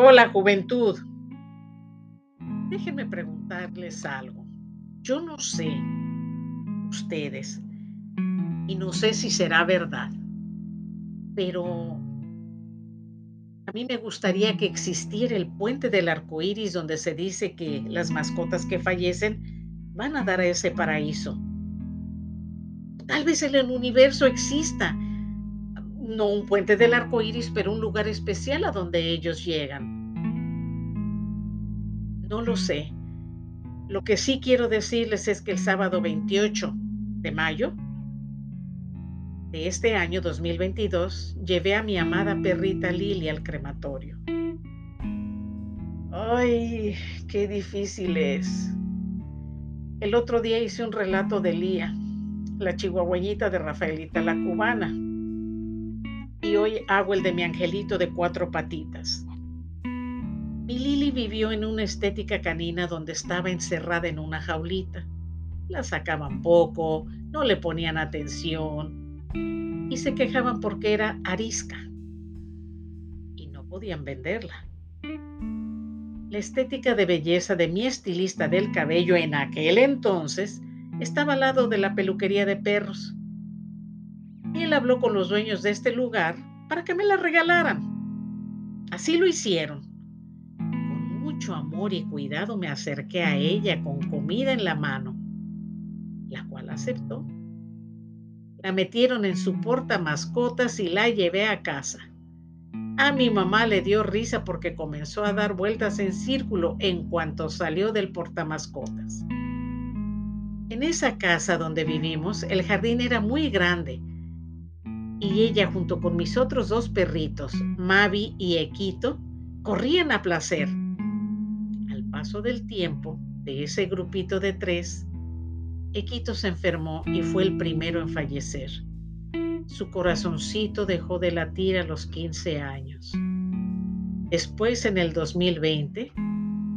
Hola, juventud. Déjenme preguntarles algo. Yo no sé ustedes y no sé si será verdad, pero a mí me gustaría que existiera el puente del arco iris donde se dice que las mascotas que fallecen van a dar a ese paraíso. Tal vez el universo exista no un puente del arco iris, pero un lugar especial a donde ellos llegan. No lo sé. Lo que sí quiero decirles es que el sábado 28 de mayo de este año 2022 llevé a mi amada perrita Lily al crematorio. Ay, qué difícil es. El otro día hice un relato de Lía, la chihuahueñita de Rafaelita la cubana hago el de mi angelito de cuatro patitas. Mi Lili vivió en una estética canina donde estaba encerrada en una jaulita. La sacaban poco, no le ponían atención y se quejaban porque era arisca y no podían venderla. La estética de belleza de mi estilista del cabello en aquel entonces estaba al lado de la peluquería de perros y él habló con los dueños de este lugar para que me la regalaran. Así lo hicieron. Con mucho amor y cuidado me acerqué a ella con comida en la mano, la cual aceptó. La metieron en su porta mascotas y la llevé a casa. A mi mamá le dio risa porque comenzó a dar vueltas en círculo en cuanto salió del portamascotas. En esa casa donde vivimos, el jardín era muy grande y ella junto con mis otros dos perritos, Mavi y Equito, corrían a placer. Al paso del tiempo, de ese grupito de tres, Equito se enfermó y fue el primero en fallecer. Su corazoncito dejó de latir a los 15 años. Después, en el 2020,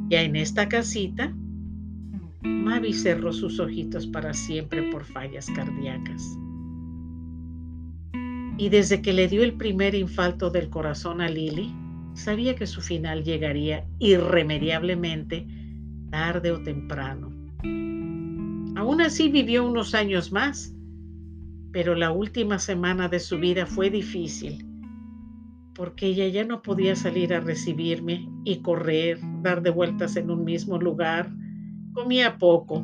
ya en esta casita, Mavi cerró sus ojitos para siempre por fallas cardíacas. Y desde que le dio el primer infarto del corazón a Lily, sabía que su final llegaría irremediablemente, tarde o temprano. Aún así vivió unos años más, pero la última semana de su vida fue difícil, porque ella ya no podía salir a recibirme y correr, dar de vueltas en un mismo lugar, comía poco,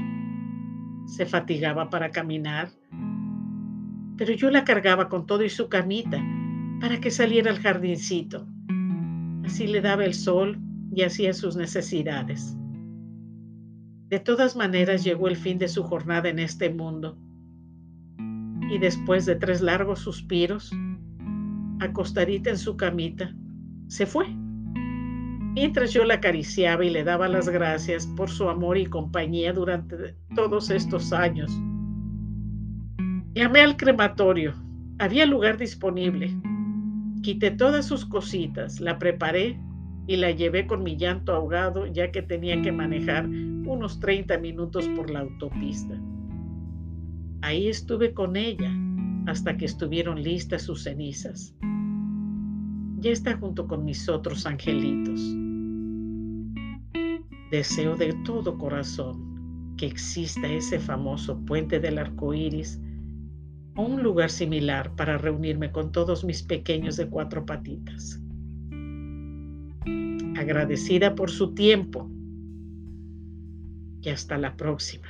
se fatigaba para caminar pero yo la cargaba con todo y su camita para que saliera al jardincito. Así le daba el sol y hacía sus necesidades. De todas maneras llegó el fin de su jornada en este mundo y después de tres largos suspiros, acostadita en su camita, se fue. Mientras yo la acariciaba y le daba las gracias por su amor y compañía durante todos estos años. Llamé al crematorio. Había lugar disponible. Quité todas sus cositas, la preparé y la llevé con mi llanto ahogado ya que tenía que manejar unos 30 minutos por la autopista. Ahí estuve con ella hasta que estuvieron listas sus cenizas. Ya está junto con mis otros angelitos. Deseo de todo corazón que exista ese famoso puente del arco iris o un lugar similar para reunirme con todos mis pequeños de cuatro patitas. Agradecida por su tiempo y hasta la próxima.